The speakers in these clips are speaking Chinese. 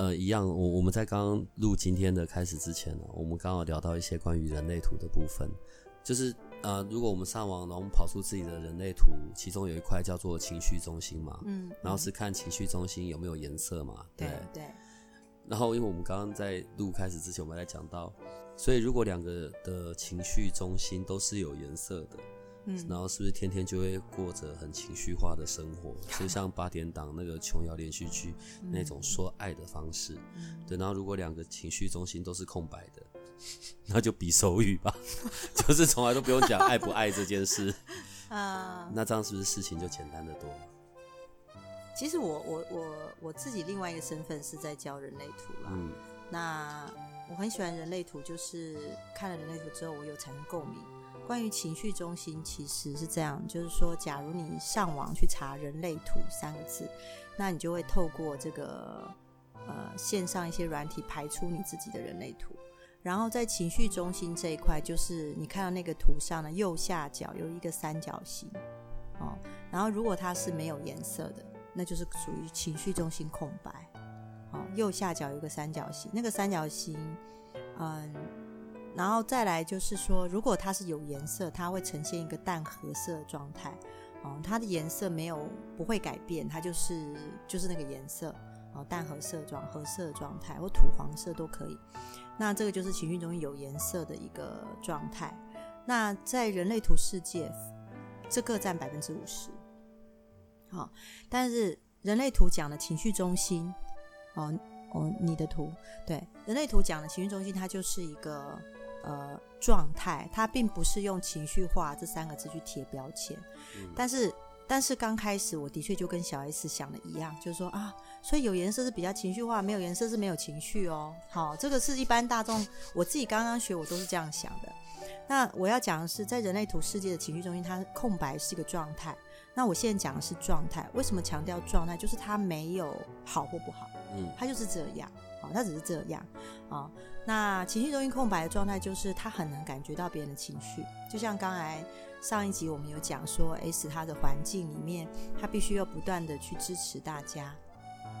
呃，一样，我我们在刚刚录今天的开始之前呢，我们刚好聊到一些关于人类图的部分，就是呃，如果我们上网，然后我们跑出自己的人类图，其中有一块叫做情绪中心嘛，嗯，然后是看情绪中心有没有颜色嘛，对对。然后，因为我们刚刚在录开始之前，我们在讲到，所以如果两个的情绪中心都是有颜色的。然后是不是天天就会过着很情绪化的生活，就像八点档那个琼瑶连续剧那种说爱的方式？对，然后如果两个情绪中心都是空白的，那就比手语吧，就是从来都不用讲爱不爱这件事啊。那这样是不是事情就简单的多？其实我我我我自己另外一个身份是在教人类图啦。嗯，那我很喜欢人类图，就是看了人类图之后，我有产生共鸣。关于情绪中心，其实是这样，就是说，假如你上网去查“人类图”三个字，那你就会透过这个呃线上一些软体排出你自己的人类图。然后在情绪中心这一块，就是你看到那个图上的右下角有一个三角形哦。然后如果它是没有颜色的，那就是属于情绪中心空白。哦，右下角有个三角形，那个三角形，嗯。然后再来就是说，如果它是有颜色，它会呈现一个淡褐色状态，哦，它的颜色没有不会改变，它就是就是那个颜色，哦，淡褐色状、褐色状态或土黄色都可以。那这个就是情绪中有颜色的一个状态。那在人类图世界，这个占百分之五十，好，但是人类图讲的情绪中心，哦哦，你的图对人类图讲的情绪中心，它就是一个。呃，状态，它并不是用情绪化这三个字去贴标签，但是，但是刚开始我的确就跟小 S 想的一样，就是说啊，所以有颜色是比较情绪化，没有颜色是没有情绪哦。好，这个是一般大众，我自己刚刚学，我都是这样想的。那我要讲的是，在人类图世界的情绪中心，它空白是一个状态。那我现在讲的是状态，为什么强调状态？就是它没有好或不好，嗯，它就是这样。好，它只是这样啊。那情绪中心空白的状态，就是他很能感觉到别人的情绪。就像刚才上一集我们有讲说，S 他的环境里面，他必须要不断的去支持大家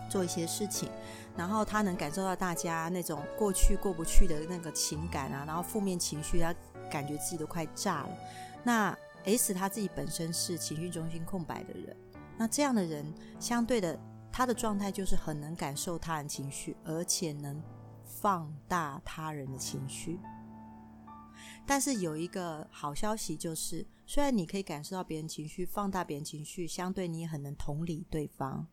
做一些事情，然后他能感受到大家那种过去过不去的那个情感啊，然后负面情绪，他感觉自己都快炸了。那 S 他自己本身是情绪中心空白的人，那这样的人相对的。他的状态就是很能感受他人情绪，而且能放大他人的情绪。但是有一个好消息就是，虽然你可以感受到别人情绪，放大别人情绪，相对你也很能同理对方。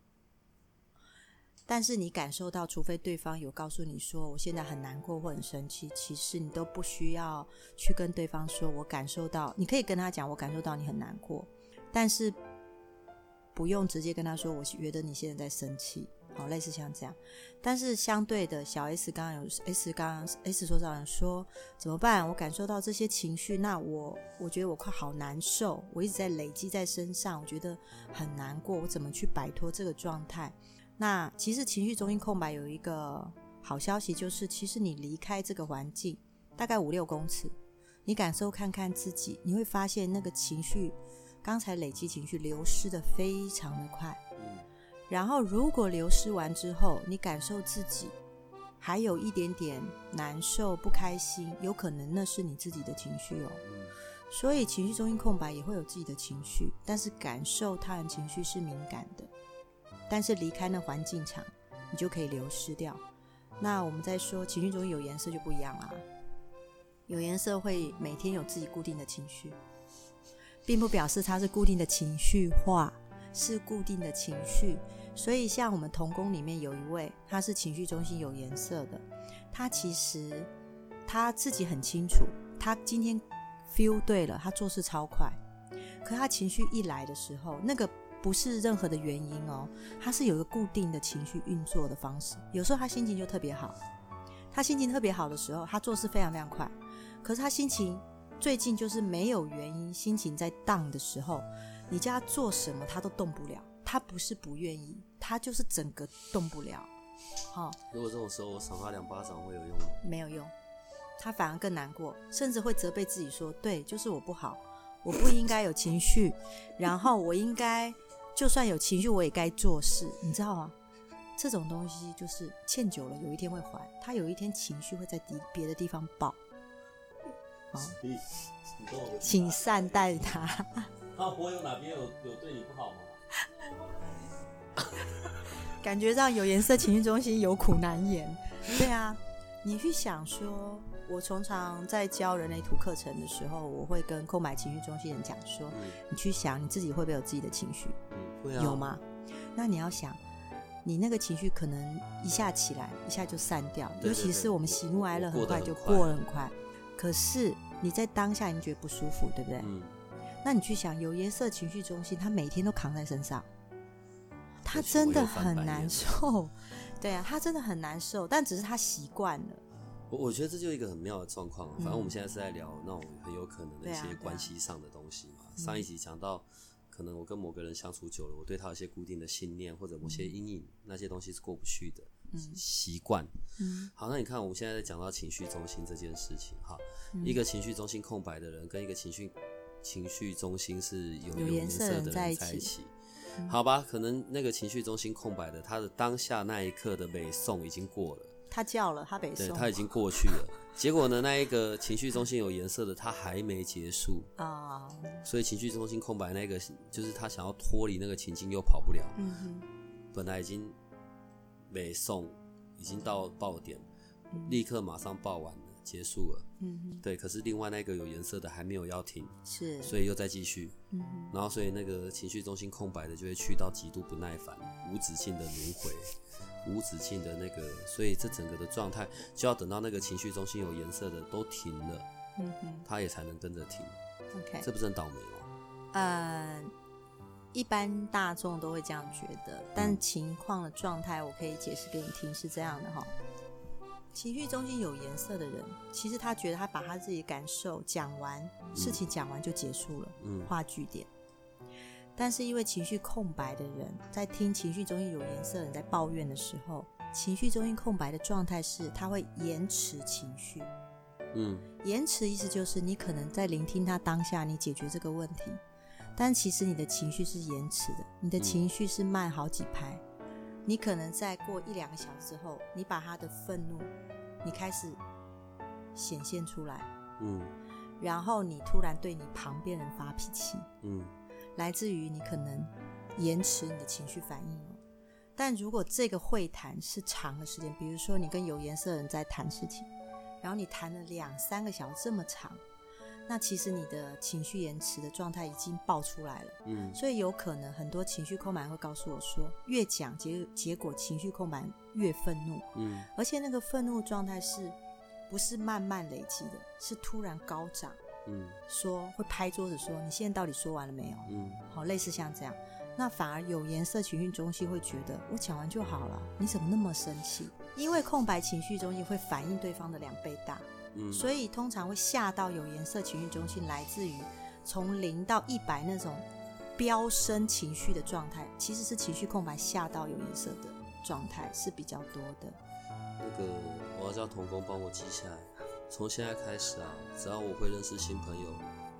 但是你感受到，除非对方有告诉你说我现在很难过或很生气，其实你都不需要去跟对方说，我感受到，你可以跟他讲，我感受到你很难过，但是。不用直接跟他说，我觉得你现在在生气，好，类似像这样。但是相对的，小 S 刚刚有 S 刚刚 S 所长说怎么办？我感受到这些情绪，那我我觉得我快好难受，我一直在累积在身上，我觉得很难过，我怎么去摆脱这个状态？那其实情绪中心空白有一个好消息，就是其实你离开这个环境大概五六公尺，你感受看看自己，你会发现那个情绪。刚才累积情绪流失的非常的快，然后如果流失完之后，你感受自己还有一点点难受、不开心，有可能那是你自己的情绪哦。所以情绪中心空白也会有自己的情绪，但是感受他人情绪是敏感的。但是离开那环境场，你就可以流失掉。那我们在说情绪中有颜色就不一样啦，有颜色会每天有自己固定的情绪。并不表示它是固定的情绪化，是固定的情绪。所以，像我们童工里面有一位，他是情绪中心有颜色的，他其实他自己很清楚，他今天 feel 对了，他做事超快。可他情绪一来的时候，那个不是任何的原因哦，他是有一个固定的情绪运作的方式。有时候他心情就特别好，他心情特别好的时候，他做事非常非常快。可是他心情最近就是没有原因，心情在荡的时候，你叫他做什么他都动不了。他不是不愿意，他就是整个动不了。好，如果这种时候我赏他两巴掌会有用吗？没有用，他反而更难过，甚至会责备自己说：“对，就是我不好，我不应该有情绪，然后我应该就算有情绪，我也该做事。”你知道吗？这种东西就是欠久了，有一天会还。他有一天情绪会在别别的地方爆。好，请善待他。他我有哪边有有对你不好吗？感觉上有颜色情绪中心有苦难言。对啊，你去想说，我通常在教人类图课程的时候，我会跟购买情绪中心人讲说，你去想你自己会不会有自己的情绪？嗯，有吗？那你要想，你那个情绪可能一下起来，一下就散掉，尤其是我们喜怒哀乐很快就过了很快。可是你在当下你觉得不舒服，对不对？嗯。那你去想，有颜色情绪中心，他每天都扛在身上。他真的很难 受，对啊，他真的很难受，但只是他习惯了。我我觉得这就一个很妙的状况。反正我们现在是在聊那种很有可能的一些关系上的东西嘛。上一集讲到，可能我跟某个人相处久了，我对他有些固定的信念或者某些阴影，那些东西是过不去的习惯。嗯，好，那你看我们现在在讲到情绪中心这件事情，哈，一个情绪中心空白的人跟一个情绪情绪中心是有有颜色的人在一起。好吧，可能那个情绪中心空白的，他的当下那一刻的北宋已经过了。他叫了，他北宋，对他已经过去了。结果呢，那一个情绪中心有颜色的，他还没结束啊。所以情绪中心空白那个，就是他想要脱离那个情境又跑不了。嗯哼，本来已经北宋已经到爆点，立刻马上爆完了，结束了。嗯，对，可是另外那个有颜色的还没有要停，是，所以又再继续，嗯，然后所以那个情绪中心空白的就会去到极度不耐烦、无止境的轮回、无止境的那个，所以这整个的状态就要等到那个情绪中心有颜色的都停了，嗯哼，他也才能跟着停，OK，这不是很倒霉吗？呃，一般大众都会这样觉得，但情况的状态我可以解释给你听，是这样的哈。情绪中心有颜色的人，其实他觉得他把他自己感受讲完，事情讲完就结束了，画句点。但是因为情绪空白的人，在听情绪中心有颜色的人在抱怨的时候，情绪中心空白的状态是他会延迟情绪。嗯，延迟意思就是你可能在聆听他当下，你解决这个问题，但其实你的情绪是延迟的，你的情绪是慢好几拍。你可能在过一两个小时之后，你把他的愤怒，你开始显现出来，嗯，然后你突然对你旁边人发脾气，嗯，来自于你可能延迟你的情绪反应了。但如果这个会谈是长的时间，比如说你跟有颜色的人在谈事情，然后你谈了两三个小时这么长。那其实你的情绪延迟的状态已经爆出来了，嗯，所以有可能很多情绪空白会告诉我说，越讲结结果情绪空白越愤怒，嗯，而且那个愤怒状态是不是慢慢累积的，是突然高涨，嗯，说会拍桌子说你现在到底说完了没有？嗯，好，类似像这样，那反而有颜色情绪中心会觉得我讲完就好了，你怎么那么生气？因为空白情绪中心会反映对方的两倍大。所以通常会吓到有颜色情绪中心，来自于从零到一百那种飙升情绪的状态，其实是情绪空白吓到有颜色的状态是比较多的。那个我要叫童工帮我记下来，从现在开始啊，只要我会认识新朋友，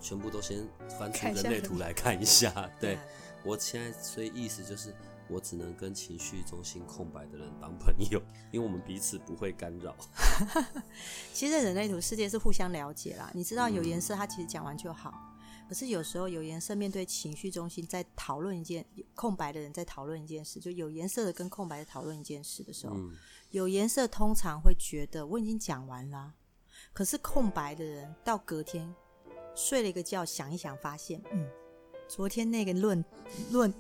全部都先翻出人类图来看一下。对我现在，所以意思就是。我只能跟情绪中心空白的人当朋友，因为我们彼此不会干扰。其实人类图世界是互相了解啦，你知道有颜色，他其实讲完就好。可是有时候有颜色面对情绪中心在讨论一件空白的人在讨论一件事，就有颜色的跟空白的讨论一件事的时候，有颜色通常会觉得我已经讲完了，可是空白的人到隔天睡了一个觉，想一想发现，嗯，昨天那个论论。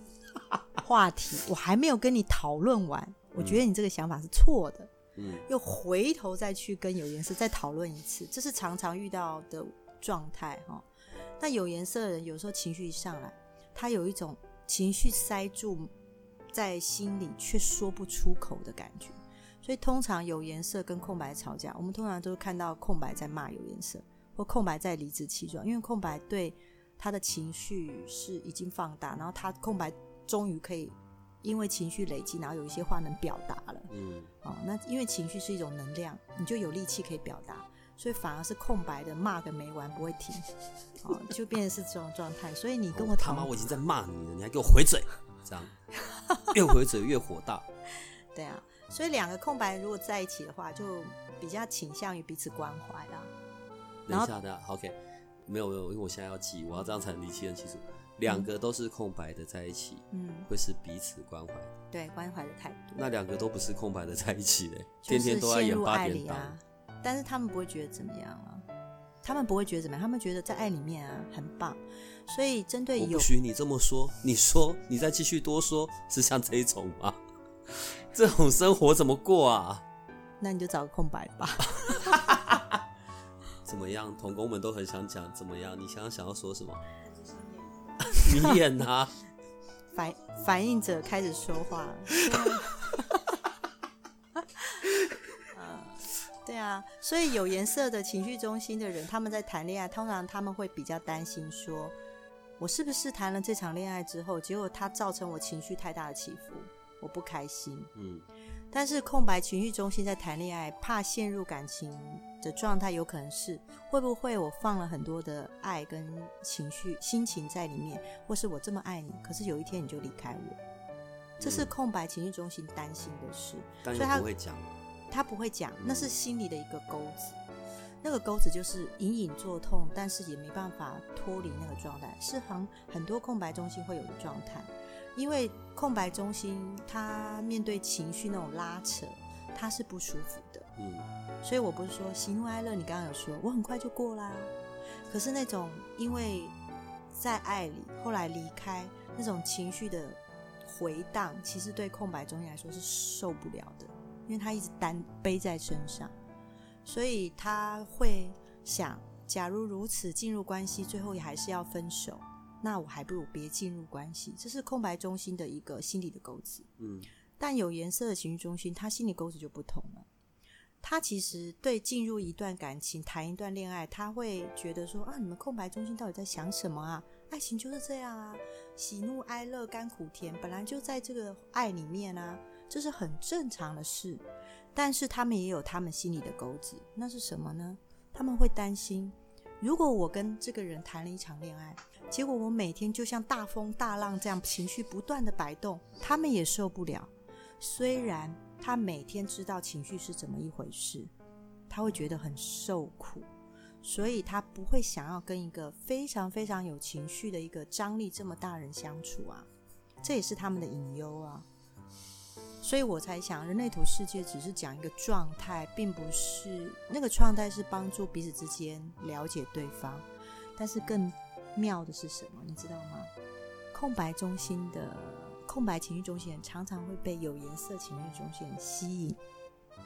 话题我还没有跟你讨论完，我觉得你这个想法是错的。嗯，又回头再去跟有颜色再讨论一次，这是常常遇到的状态哈。那有颜色的人有时候情绪一上来，他有一种情绪塞住在心里却说不出口的感觉。所以通常有颜色跟空白吵架，我们通常都看到空白在骂有颜色，或空白在理直气壮，因为空白对他的情绪是已经放大，然后他空白终于可以因为情绪累积，然后有一些话能表达了。嗯，哦，那因为情绪是一种能量，你就有力气可以表达。所以反而是空白的骂个没完不会停，哦，就变成是这种状态。所以你跟我他妈我已经在骂你了，你还给我回嘴，这样越回嘴越火大。对啊，所以两个空白如果在一起的话，就比较倾向于彼此关怀啦。等一下，等下，OK，没有没有，因为我现在要记，我要这样才能理清很清楚。两个都是空白的在一起，嗯，会是彼此关怀。对，关怀的态度。那两个都不是空白的在一起嘞，天天都在演八点档。但是他们不会觉得怎么样啊，他们不会觉得怎么样，他们觉得在爱里面啊很棒，所以针对有不许你这么说，你说你再继续多说，是像这一种吗？这种生活怎么过啊？那你就找个空白吧。怎么样？童工们都很想讲怎么样？你想想想要说什么？你演啊！反反应者开始说话。对啊，所以有颜色的情绪中心的人，他们在谈恋爱，通常他们会比较担心，说我是不是谈了这场恋爱之后，结果它造成我情绪太大的起伏，我不开心。嗯，但是空白情绪中心在谈恋爱，怕陷入感情的状态，有可能是会不会我放了很多的爱跟情绪、心情在里面，或是我这么爱你，可是有一天你就离开我，这是空白情绪中心担心的事，所以他不会讲。他不会讲，那是心里的一个钩子，那个钩子就是隐隐作痛，但是也没办法脱离那个状态，是很很多空白中心会有的状态。因为空白中心他面对情绪那种拉扯，他是不舒服的。嗯，所以我不是说喜怒哀乐，你刚刚有说我很快就过啦，可是那种因为在爱里后来离开那种情绪的回荡，其实对空白中心来说是受不了的。因为他一直担背在身上，所以他会想：假如如此进入关系，最后也还是要分手，那我还不如别进入关系。这是空白中心的一个心理的钩子。嗯，但有颜色的情绪中心，他心理钩子就不同了。他其实对进入一段感情、谈一段恋爱，他会觉得说：啊，你们空白中心到底在想什么啊？爱情就是这样啊，喜怒哀乐、甘苦甜，本来就在这个爱里面啊。这是很正常的事，但是他们也有他们心里的钩子，那是什么呢？他们会担心，如果我跟这个人谈了一场恋爱，结果我每天就像大风大浪这样情绪不断的摆动，他们也受不了。虽然他每天知道情绪是怎么一回事，他会觉得很受苦，所以他不会想要跟一个非常非常有情绪的一个张力这么大人相处啊，这也是他们的隐忧啊。所以我才想，人类图世界只是讲一个状态，并不是那个状态是帮助彼此之间了解对方。但是更妙的是什么？你知道吗？空白中心的空白情绪中心人常常会被有颜色情绪中心人吸引。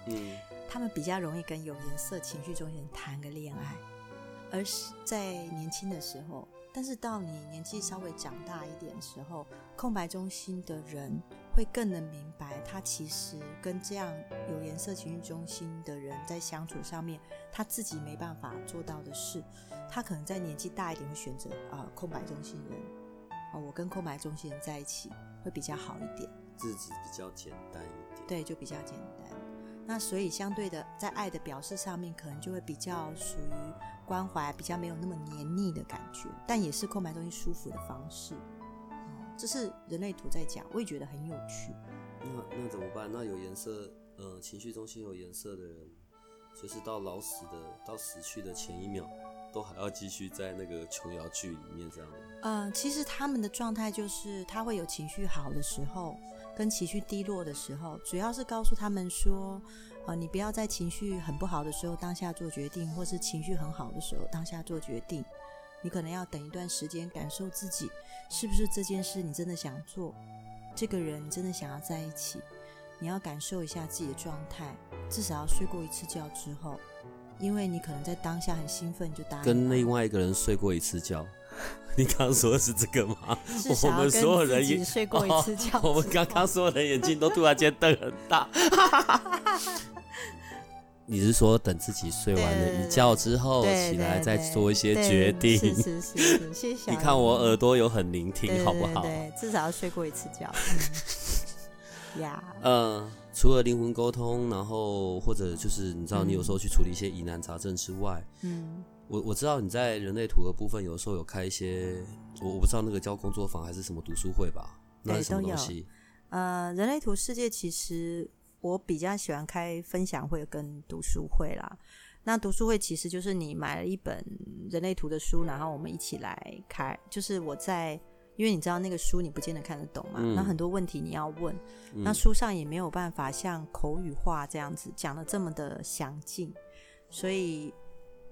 嗯，他们比较容易跟有颜色情绪中心人谈个恋爱，而是在年轻的时候。但是到你年纪稍微长大一点的时候，空白中心的人会更能明白，他其实跟这样有颜色情绪中心的人在相处上面，他自己没办法做到的事，他可能在年纪大一点会选择啊空白中心人，啊我跟空白中心人在一起会比较好一点，日子比较简单一点，对，就比较简单。那所以相对的，在爱的表示上面，可能就会比较属于关怀，比较没有那么黏腻的感觉，但也是空白中心舒服的方式。这是人类图在讲，我也觉得很有趣。那那怎么办？那有颜色，呃，情绪中心有颜色的人，就是到老死的，到死去的前一秒，都还要继续在那个琼瑶剧里面这样。嗯，其实他们的状态就是他会有情绪好的时候。跟情绪低落的时候，主要是告诉他们说，呃，你不要在情绪很不好的时候当下做决定，或是情绪很好的时候当下做决定。你可能要等一段时间，感受自己是不是这件事你真的想做，这个人真的想要在一起。你要感受一下自己的状态，至少要睡过一次觉之后，因为你可能在当下很兴奋就答应。跟另外一个人睡过一次觉。你刚刚说的是这个吗？我们所有人也睡过一次觉。我们刚刚所有人眼睛都突然间瞪很大。你是说等自己睡完了一觉之后起来再做一些决定？是是是，谢谢。你看我耳朵有很聆听，好不好？对，至少要睡过一次觉。呀。嗯，除了灵魂沟通，然后或者就是你知道，你有时候去处理一些疑难杂症之外，嗯，我我知道你在人类图的部分，有时候有开一些，我我不知道那个叫工作坊还是什么读书会吧？那是什么东西？呃，人类图世界其实。我比较喜欢开分享会跟读书会啦。那读书会其实就是你买了一本人类图的书，然后我们一起来开。就是我在，因为你知道那个书你不见得看得懂嘛，那很多问题你要问，那书上也没有办法像口语化这样子讲的这么的详尽。所以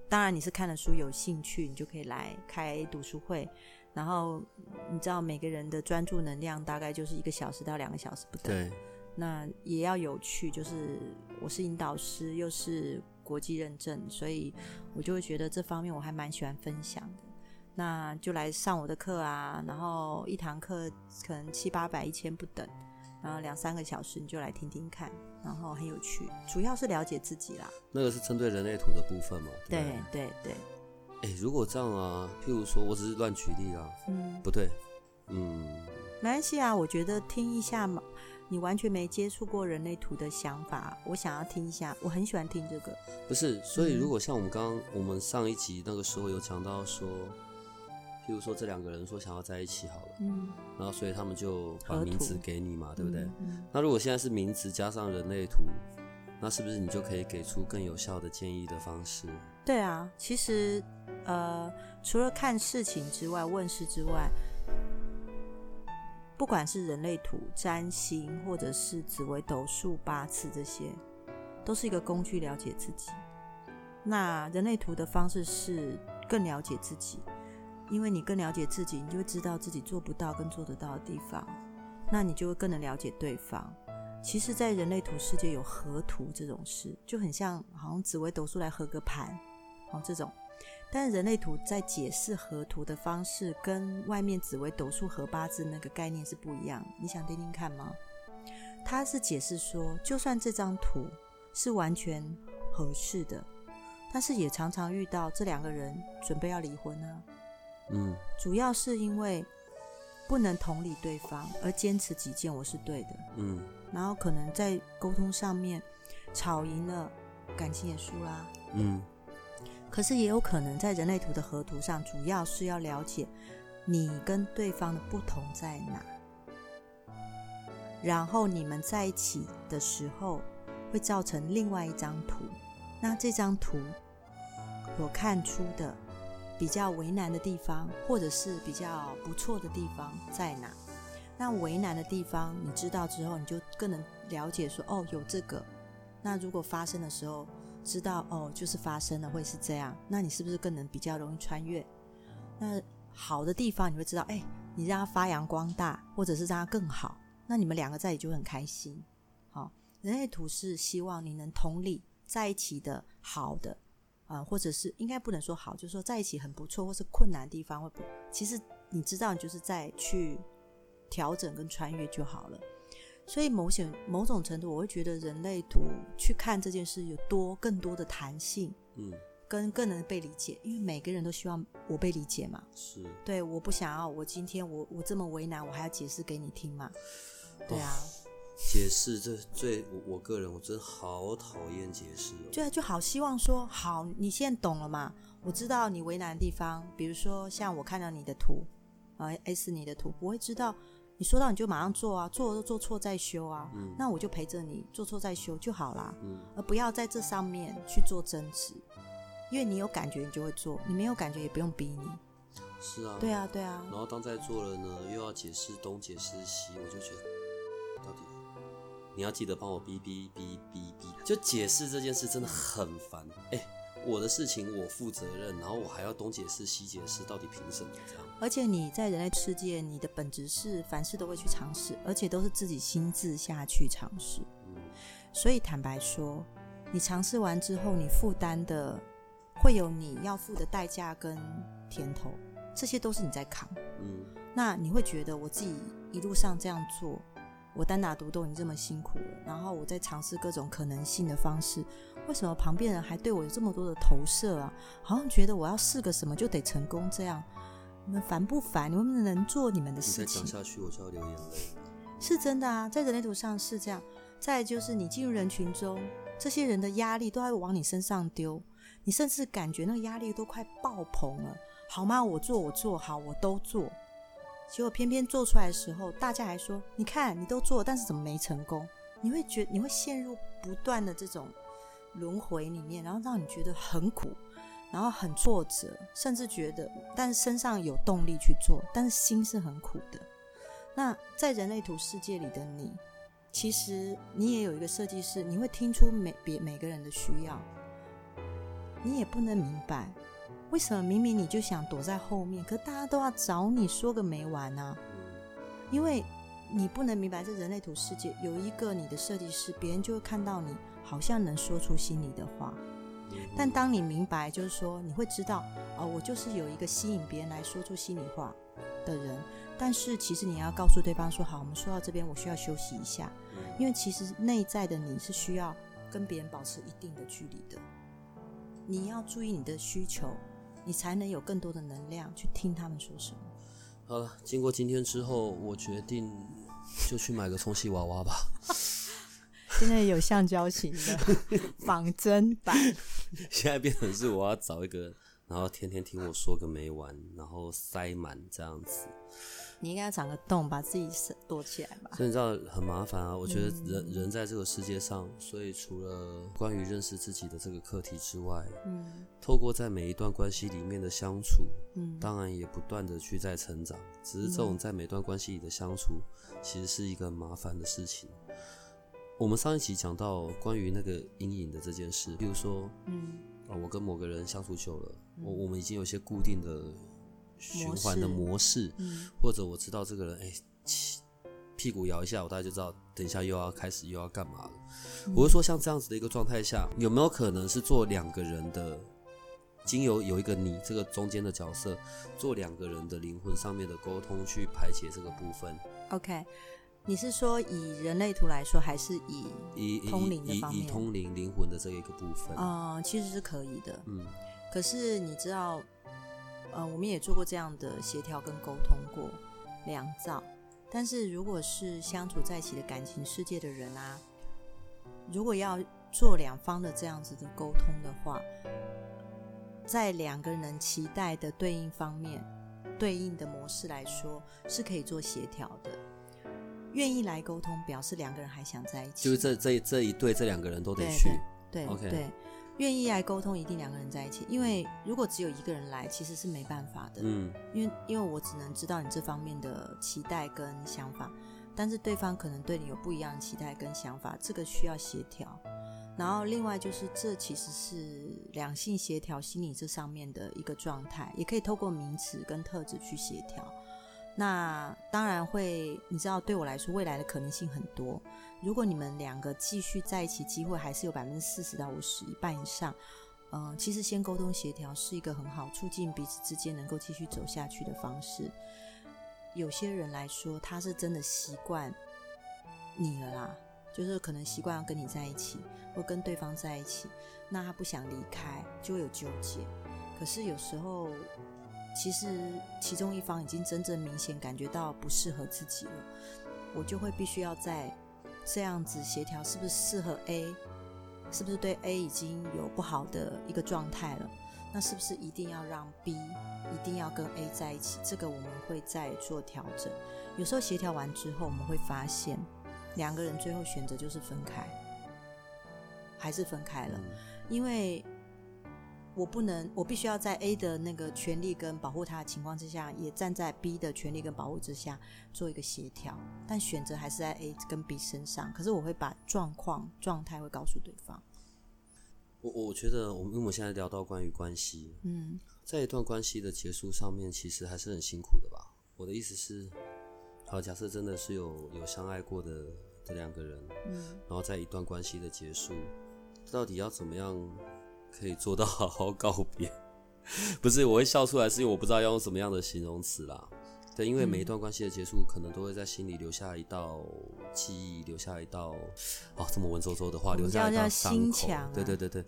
当然你是看了书有兴趣，你就可以来开读书会。然后你知道每个人的专注能量大概就是一个小时到两个小时不等。那也要有趣，就是我是引导师，又是国际认证，所以我就会觉得这方面我还蛮喜欢分享的。那就来上我的课啊，然后一堂课可能七八百、一千不等，然后两三个小时你就来听听看，然后很有趣，主要是了解自己啦。那个是针对人类图的部分吗？对对对。哎，如果这样啊，譬如说我只是乱举例啦，嗯，不对，嗯，没关系啊，我觉得听一下嘛。你完全没接触过人类图的想法，我想要听一下。我很喜欢听这个。不是，所以如果像我们刚刚我们上一集那个时候有讲到说，譬如说这两个人说想要在一起好了，嗯，然后所以他们就把名字给你嘛，对不对？那如果现在是名字加上人类图，那是不是你就可以给出更有效的建议的方式？对啊，其实呃，除了看事情之外，问事之外。不管是人类图、占星，或者是紫微斗数、八字这些，都是一个工具，了解自己。那人类图的方式是更了解自己，因为你更了解自己，你就会知道自己做不到跟做得到的地方，那你就会更能了解对方。其实，在人类图世界有合图这种事，就很像好像紫微斗数来合个盘，好这种。但人类图在解释合图的方式，跟外面紫微斗数合八字那个概念是不一样。你想听听看吗？他是解释说，就算这张图是完全合适的，但是也常常遇到这两个人准备要离婚啊。嗯，主要是因为不能同理对方，而坚持己见，我是对的。嗯，然后可能在沟通上面吵赢了，感情也输啦。嗯。可是也有可能在人类图的合图上，主要是要了解你跟对方的不同在哪，然后你们在一起的时候会造成另外一张图。那这张图我看出的比较为难的地方，或者是比较不错的地方在哪？那为难的地方你知道之后，你就更能了解说哦，有这个。那如果发生的时候，知道哦，就是发生了会是这样，那你是不是更能比较容易穿越？那好的地方你会知道，哎，你让它发扬光大，或者是让它更好，那你们两个在一起就很开心。好，人类图是希望你能同理在一起的好的啊，或者是应该不能说好，就是说在一起很不错，或是困难的地方会不，其实你知道，你就是在去调整跟穿越就好了。所以某些某种程度，我会觉得人类图去看这件事有多更多的弹性，嗯，跟更能被理解，因为每个人都希望我被理解嘛。是，对，我不想要我今天我我这么为难，我还要解释给你听嘛？对啊，解释这最我我个人我真的好讨厌解释，对啊，就好希望说好，你现在懂了嘛？我知道你为难的地方，比如说像我看到你的图啊，S 你的图，我会知道。你说到你就马上做啊，做都做错再修啊，那我就陪着你做错再修就好啦，而不要在这上面去做争执，因为你有感觉你就会做，你没有感觉也不用逼你。是啊，对啊，对啊。然后当在做了呢，又要解释东解释西，我就觉得你要记得帮我哔哔哔哔哔，就解释这件事真的很烦。哎，我的事情我负责任，然后我还要东解释西解释，到底凭什么这样？而且你在人类世界，你的本质是凡事都会去尝试，而且都是自己亲自下去尝试。所以坦白说，你尝试完之后，你负担的会有你要付的代价跟甜头。这些都是你在扛。嗯，那你会觉得我自己一路上这样做，我单打独斗，你这么辛苦了，然后我在尝试各种可能性的方式，为什么旁边人还对我有这么多的投射啊？好像觉得我要试个什么就得成功这样，你们烦不烦？你们能做你们的事情？再讲下去我就要流眼泪。是真的啊，在人类图上是这样。再就是你进入人群中，这些人的压力都要往你身上丢，你甚至感觉那个压力都快爆棚了。好吗？我做，我做好，我都做。结果偏偏做出来的时候，大家还说：“你看，你都做，但是怎么没成功？”你会觉，你会陷入不断的这种轮回里面，然后让你觉得很苦，然后很挫折，甚至觉得，但是身上有动力去做，但是心是很苦的。那在人类图世界里的你，其实你也有一个设计师，你会听出每别每个人的需要，你也不能明白。为什么明明你就想躲在后面，可大家都要找你说个没完呢？因为你不能明白，这人类图世界有一个你的设计师，别人就会看到你好像能说出心里的话。但当你明白，就是说你会知道，哦，我就是有一个吸引别人来说出心里话的人。但是其实你要告诉对方说，好，我们说到这边，我需要休息一下，因为其实内在的你是需要跟别人保持一定的距离的。你要注意你的需求。你才能有更多的能量去听他们说什么。好了，经过今天之后，我决定就去买个充气娃娃吧。现在有橡胶型的 仿真版。现在变成是我要找一个，然后天天听我说个没完，然后塞满这样子。你应该要长个洞，把自己躲起来吧。所以你知道很麻烦啊。我觉得人人在这个世界上，所以除了关于认识自己的这个课题之外，嗯，透过在每一段关系里面的相处，嗯，当然也不断的去在成长。只是这种在每段关系里的相处，其实是一个麻烦的事情。我们上一集讲到关于那个阴影的这件事，比如说，嗯，啊，我跟某个人相处久了，我我们已经有些固定的。循环的模式，或者我知道这个人，哎，屁股摇一下，我大概就知道，等一下又要开始又要干嘛了。我是说，像这样子的一个状态下，有没有可能是做两个人的，经由有一个你这个中间的角色，做两个人的灵魂上面的沟通，去排解这个部分？OK，你是说以人类图来说，还是以以通灵的方面？以通灵灵魂的这一个部分啊，其实是可以的。嗯，可是你知道。呃，我们也做过这样的协调跟沟通过，良造。但是如果是相处在一起的感情世界的人啊，如果要做两方的这样子的沟通的话，在两个人期待的对应方面，对应的模式来说，是可以做协调的。愿意来沟通，表示两个人还想在一起。就是这这这一对，这两个人都得去。对，OK。愿意来沟通，一定两个人在一起。因为如果只有一个人来，其实是没办法的。嗯，因为因为我只能知道你这方面的期待跟想法，但是对方可能对你有不一样的期待跟想法，这个需要协调。然后另外就是，这其实是两性协调心理这上面的一个状态，也可以透过名词跟特质去协调。那当然会，你知道，对我来说，未来的可能性很多。如果你们两个继续在一起，机会还是有百分之四十到五十，一半以上。嗯，其实先沟通协调是一个很好促进彼此之间能够继续走下去的方式。有些人来说，他是真的习惯你了啦，就是可能习惯要跟你在一起，或跟对方在一起，那他不想离开，就会有纠结。可是有时候，其实其中一方已经真正明显感觉到不适合自己了，我就会必须要在。这样子协调是不是适合 A？是不是对 A 已经有不好的一个状态了？那是不是一定要让 B 一定要跟 A 在一起？这个我们会再做调整。有时候协调完之后，我们会发现两个人最后选择就是分开，还是分开了，因为。我不能，我必须要在 A 的那个权利跟保护他的情况之下，也站在 B 的权利跟保护之下做一个协调，但选择还是在 A 跟 B 身上。可是我会把状况、状态会告诉对方。我我觉得，我们因为我们现在聊到关于关系，嗯，在一段关系的结束上面，其实还是很辛苦的吧。我的意思是，好，假设真的是有有相爱过的的两个人，嗯，然后在一段关系的结束，到底要怎么样？可以做到好好告别，不是，我会笑出来，是因为我不知道要用什么样的形容词啦。对，因为每一段关系的结束，可能都会在心里留下一道记忆，留下一道哦，这么文绉绉的话，留下一道伤口。对对对对。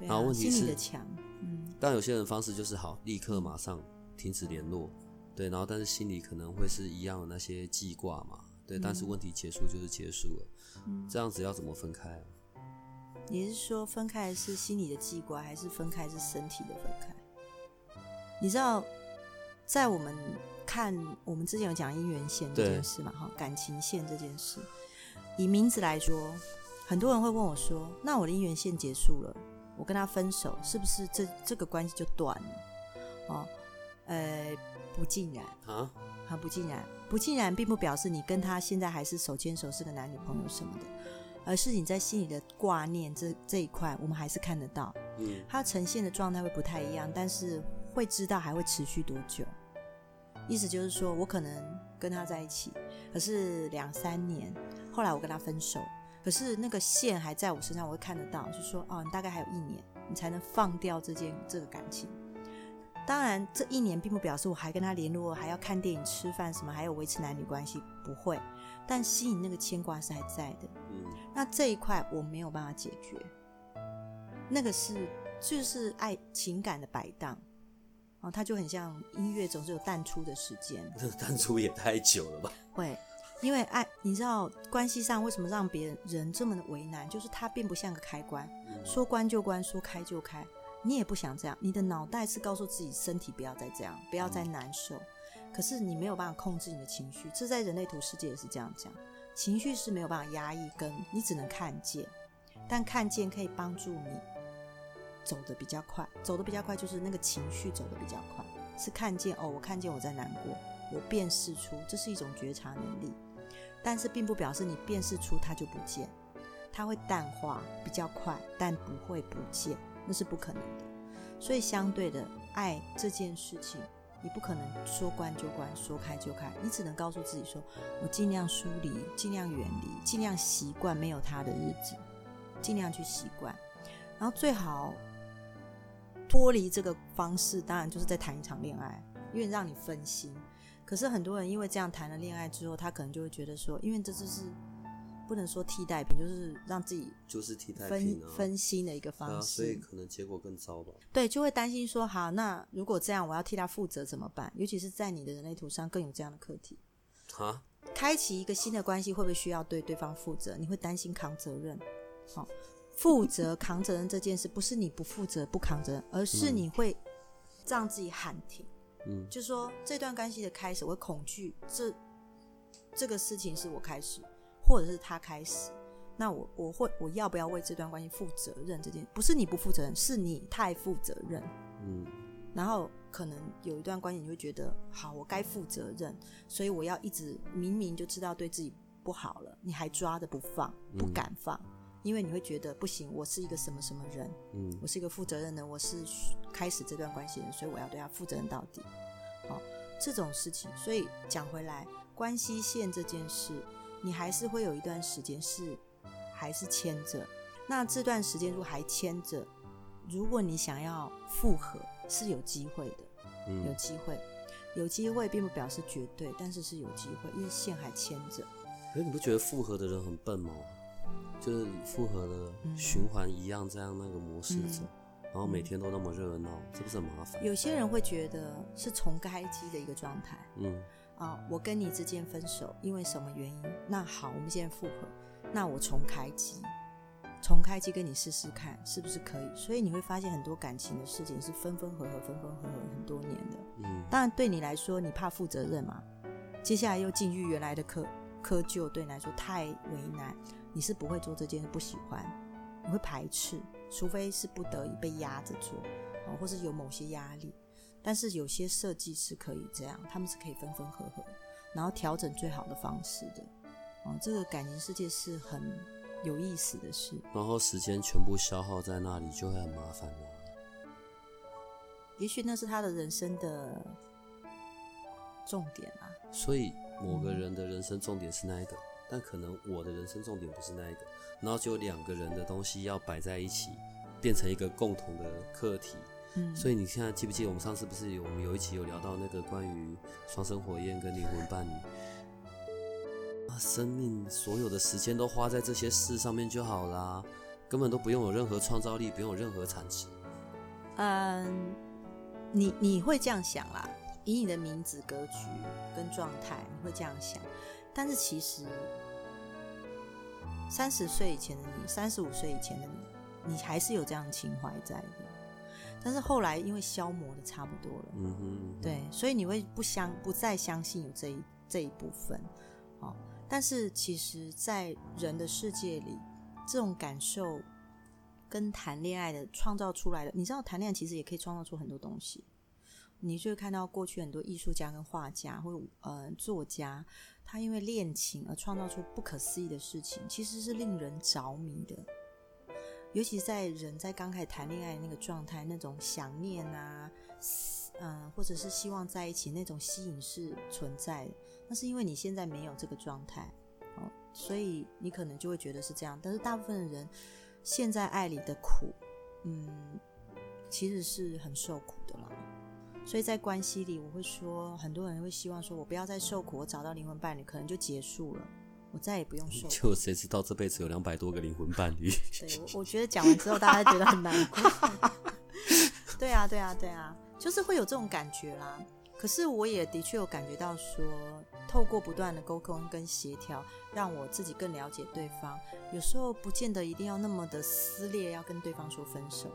然后问题是，的墙，嗯。但有些人方式就是好，立刻马上停止联络。对，然后但是心里可能会是一样的那些记挂嘛。对，但是问题结束就是结束了。嗯。这样子要怎么分开啊？你是说分开是心理的记挂，还是分开是身体的分开？你知道，在我们。看，我们之前有讲姻缘线这件事嘛，哈，感情线这件事。以名字来说，很多人会问我说：“那我的姻缘线结束了，我跟他分手，是不是这这个关系就断了？”哦，呃，不尽然啊，啊，不尽然，不尽然，并不表示你跟他现在还是手牵手，是个男女朋友什么的，而是你在心里的挂念这这一块，我们还是看得到。嗯，它呈现的状态会不太一样，但是会知道还会持续多久。意思就是说，我可能跟他在一起，可是两三年，后来我跟他分手，可是那个线还在我身上，我会看得到，就说哦，你大概还有一年，你才能放掉这件这个感情。当然，这一年并不表示我还跟他联络，还要看电影、吃饭什么，还有维持男女关系，不会。但吸引那个牵挂是还在的。嗯，那这一块我没有办法解决，那个是就是爱情感的摆荡。哦，它就很像音乐，总是有淡出的时间。这淡出也太久了吧？会，因为爱，你知道关系上为什么让别人人这么的为难？就是它并不像个开关，说关就关，说开就开。你也不想这样，你的脑袋是告诉自己身体不要再这样，不要再难受。可是你没有办法控制你的情绪，这在人类图世界也是这样讲，情绪是没有办法压抑，跟你只能看见，但看见可以帮助你。走的比较快，走的比较快就是那个情绪走的比较快，是看见哦，我看见我在难过，我辨识出，这是一种觉察能力，但是并不表示你辨识出它就不见，它会淡化比较快，但不会不见，那是不可能的。所以相对的，爱这件事情，你不可能说关就关，说开就开，你只能告诉自己说，我尽量疏离，尽量远离，尽量习惯没有他的日子，尽量去习惯，然后最好。脱离这个方式，当然就是在谈一场恋爱，因为让你分心。可是很多人因为这样谈了恋爱之后，他可能就会觉得说，因为这就是不能说替代品，就是让自己就是替代分分心的一个方式，所以可能结果更糟吧。对，就会担心说，好，那如果这样，我要替他负责怎么办？尤其是在你的人类图上更有这样的课题。啊，开启一个新的关系，会不会需要对对方负责？你会担心扛责任？好。负责扛责任这件事，不是你不负责不扛责任，而是你会让自己喊停。嗯，就说这段关系的开始，我恐惧这这个事情是我开始，或者是他开始，那我我会我要不要为这段关系负责任？这件不是你不负责任，是你太负责任。嗯，然后可能有一段关系，你会觉得好，我该负责任，所以我要一直明明就知道对自己不好了，你还抓着不放，不敢放。因为你会觉得不行，我是一个什么什么人，嗯，我是一个负责任的，我是开始这段关系的人，所以我要对他负责任到底。好，这种事情，所以讲回来，关系线这件事，你还是会有一段时间是还是牵着。那这段时间如果还牵着，如果你想要复合，是有机会的，嗯有机会，有机会，并不表示绝对，但是是有机会，因为线还牵着。可是你不觉得复合的人很笨吗？就是复合的循环一样，这样那个模式走，然后每天都那么热闹，这不是很麻烦？有些人会觉得是重开机的一个状态。嗯，啊，我跟你之间分手，因为什么原因？那好，我们现在复合，那我重开机，重开机跟你试试看是不是可以？所以你会发现很多感情的事情是分分合合，分分合合很多年的。嗯，当然对你来说，你怕负责任嘛？接下来又进入原来的科科臼，对你来说太为难。你是不会做这件事，不喜欢，你会排斥，除非是不得已被压着做，哦，或是有某些压力。但是有些设计是可以这样，他们是可以分分合合，然后调整最好的方式的。哦，这个感情世界是很有意思的事。然后时间全部消耗在那里，就会很麻烦了。也许那是他的人生的重点啊。所以某个人的人生重点是那一个。但可能我的人生重点不是那一个，然后就两个人的东西要摆在一起，变成一个共同的课题，嗯，所以你现在记不记得我们上次不是有我们有一期有聊到那个关于双生火焰跟灵魂伴侣啊，生命所有的时间都花在这些事上面就好啦，根本都不用有任何创造力，不用有任何产值。嗯，你你会这样想啦，以你的名字格局跟状态，你会这样想，但是其实三十岁以前的你，三十五岁以前的你，你还是有这样情怀在的。但是后来因为消磨的差不多了，嗯哼，对，所以你会不相不再相信有这一这一部分，哦。但是其实，在人的世界里，这种感受跟谈恋爱的创造出来的，你知道，谈恋爱其实也可以创造出很多东西。你就会看到过去很多艺术家跟画家或呃作家，他因为恋情而创造出不可思议的事情，其实是令人着迷的。尤其在人在刚开始谈恋爱那个状态，那种想念啊，嗯，或者是希望在一起那种吸引是存在的。那是因为你现在没有这个状态，哦，所以你可能就会觉得是这样。但是大部分的人现在爱里的苦，嗯，其实是很受苦的啦。所以在关系里，我会说，很多人会希望说，我不要再受苦，我找到灵魂伴侣，可能就结束了。我再也不用说，就谁知道这辈子有两百多个灵魂伴侣？对，我我觉得讲完之后大家觉得很难过。对啊，对啊，对啊，就是会有这种感觉啦。可是我也的确有感觉到说，透过不断的沟通跟协调，让我自己更了解对方。有时候不见得一定要那么的撕裂，要跟对方说分手。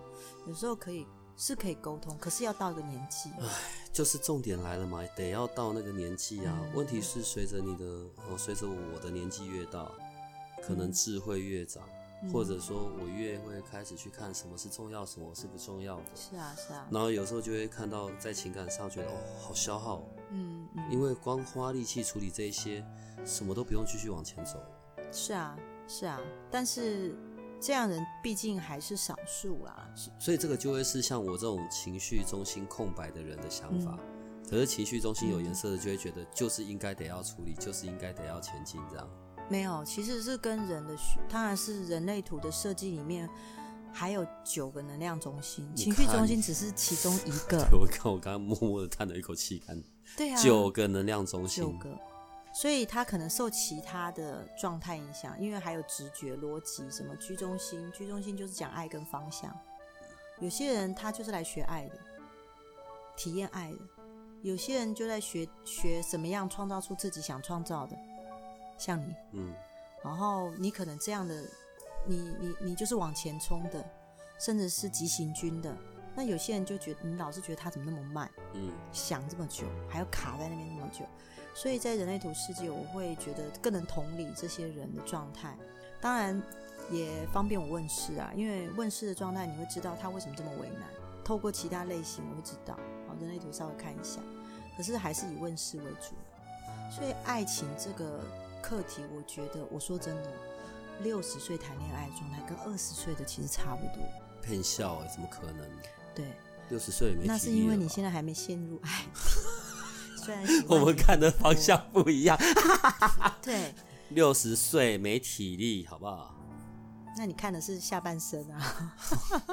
有时候可以。是可以沟通，可是要到一个年纪，唉，就是重点来了嘛，得要到那个年纪啊。问题是随着你的，哦，随着我的年纪越大，可能智慧越长，或者说我越会开始去看什么是重要，什么是不重要的。是啊，是啊。然后有时候就会看到在情感上觉得哦，好消耗。嗯嗯。因为光花力气处理这些，什么都不用继续往前走。是啊，是啊，但是。这样人毕竟还是少数啦，所以这个就会是像我这种情绪中心空白的人的想法。可是情绪中心有颜色的，就会觉得就是应该得要处理，就是应该得要前进，这样。没有，其实是跟人的，当然是人类图的设计里面还有九个能量中心，情绪中心只是其中一个。我看 我刚刚默默的叹了一口气，看，对啊，九个能量中心，九个。所以他可能受其他的状态影响，因为还有直觉、逻辑，什么居中心，居中心就是讲爱跟方向。有些人他就是来学爱的，体验爱的；有些人就在学学怎么样创造出自己想创造的，像你，嗯。然后你可能这样的，你你你就是往前冲的，甚至是急行军的。那有些人就觉得你老是觉得他怎么那么慢，嗯，想这么久，还要卡在那边那么久。所以在人类图世界，我会觉得更能同理这些人的状态，当然也方便我问世啊，因为问世的状态你会知道他为什么这么为难。透过其他类型我会知道，好，人类图稍微看一下，可是还是以问世为主。所以爱情这个课题，我觉得我说真的，六十岁谈恋爱的状态跟二十岁的其实差不多。骗笑，怎么可能？对，六十岁没那是因为你现在还没陷入爱。我们看的方向不一样。对，六十岁没体力，好不好？那你看的是下半身啊？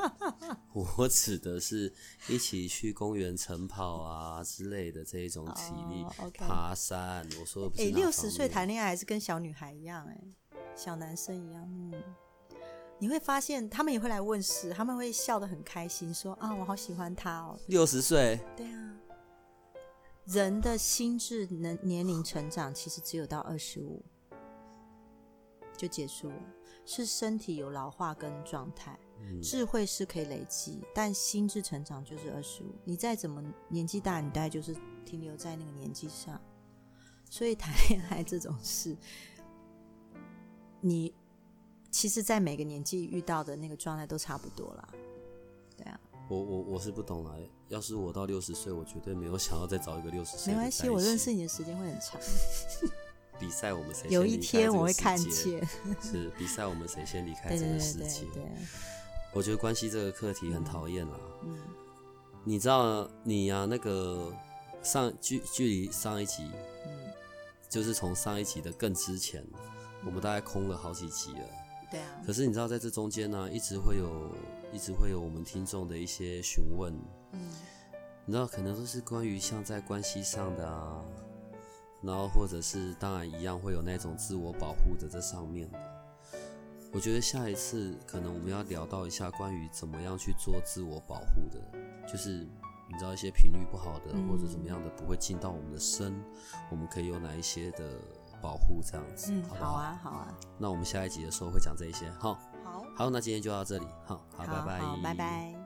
我指的是一起去公园晨跑啊之类的这一种体力，爬山。我说，哎，六十岁谈恋爱还是跟小女孩一样，哎，小男生一样。嗯，你会发现他们也会来问事，他们会笑得很开心，说啊，我好喜欢他哦。六十岁？对啊。人的心智能年龄成长其实只有到二十五就结束了，是身体有老化跟状态，智慧是可以累积，但心智成长就是二十五。你再怎么年纪大，你大概就是停留在那个年纪上。所以谈恋爱这种事，你其实，在每个年纪遇到的那个状态都差不多啦。对啊。我我我是不懂了。要是我到六十岁，我绝对没有想要再找一个六十岁。没关系，我认识你的时间会很长。比赛我们谁有一天我会看见。是比赛我们谁先离开这个世界。我觉得关系这个课题很讨厌啦。嗯。你知道你呀？那个上距距离上一集，嗯，就是从上一集的更之前，我们大概空了好几集了。对啊。可是你知道，在这中间呢，一直会有。一直会有我们听众的一些询问，嗯，你知道可能都是关于像在关系上的啊，然后或者是当然一样会有那种自我保护的这上面的。我觉得下一次可能我们要聊到一下关于怎么样去做自我保护的，就是你知道一些频率不好的或者怎么样的不会进到我们的身，我们可以有哪一些的保护这样子，好不好？好啊，好啊。那我们下一集的时候会讲这一些，好，好，好，那今天就到这里，好，好，拜拜，拜拜。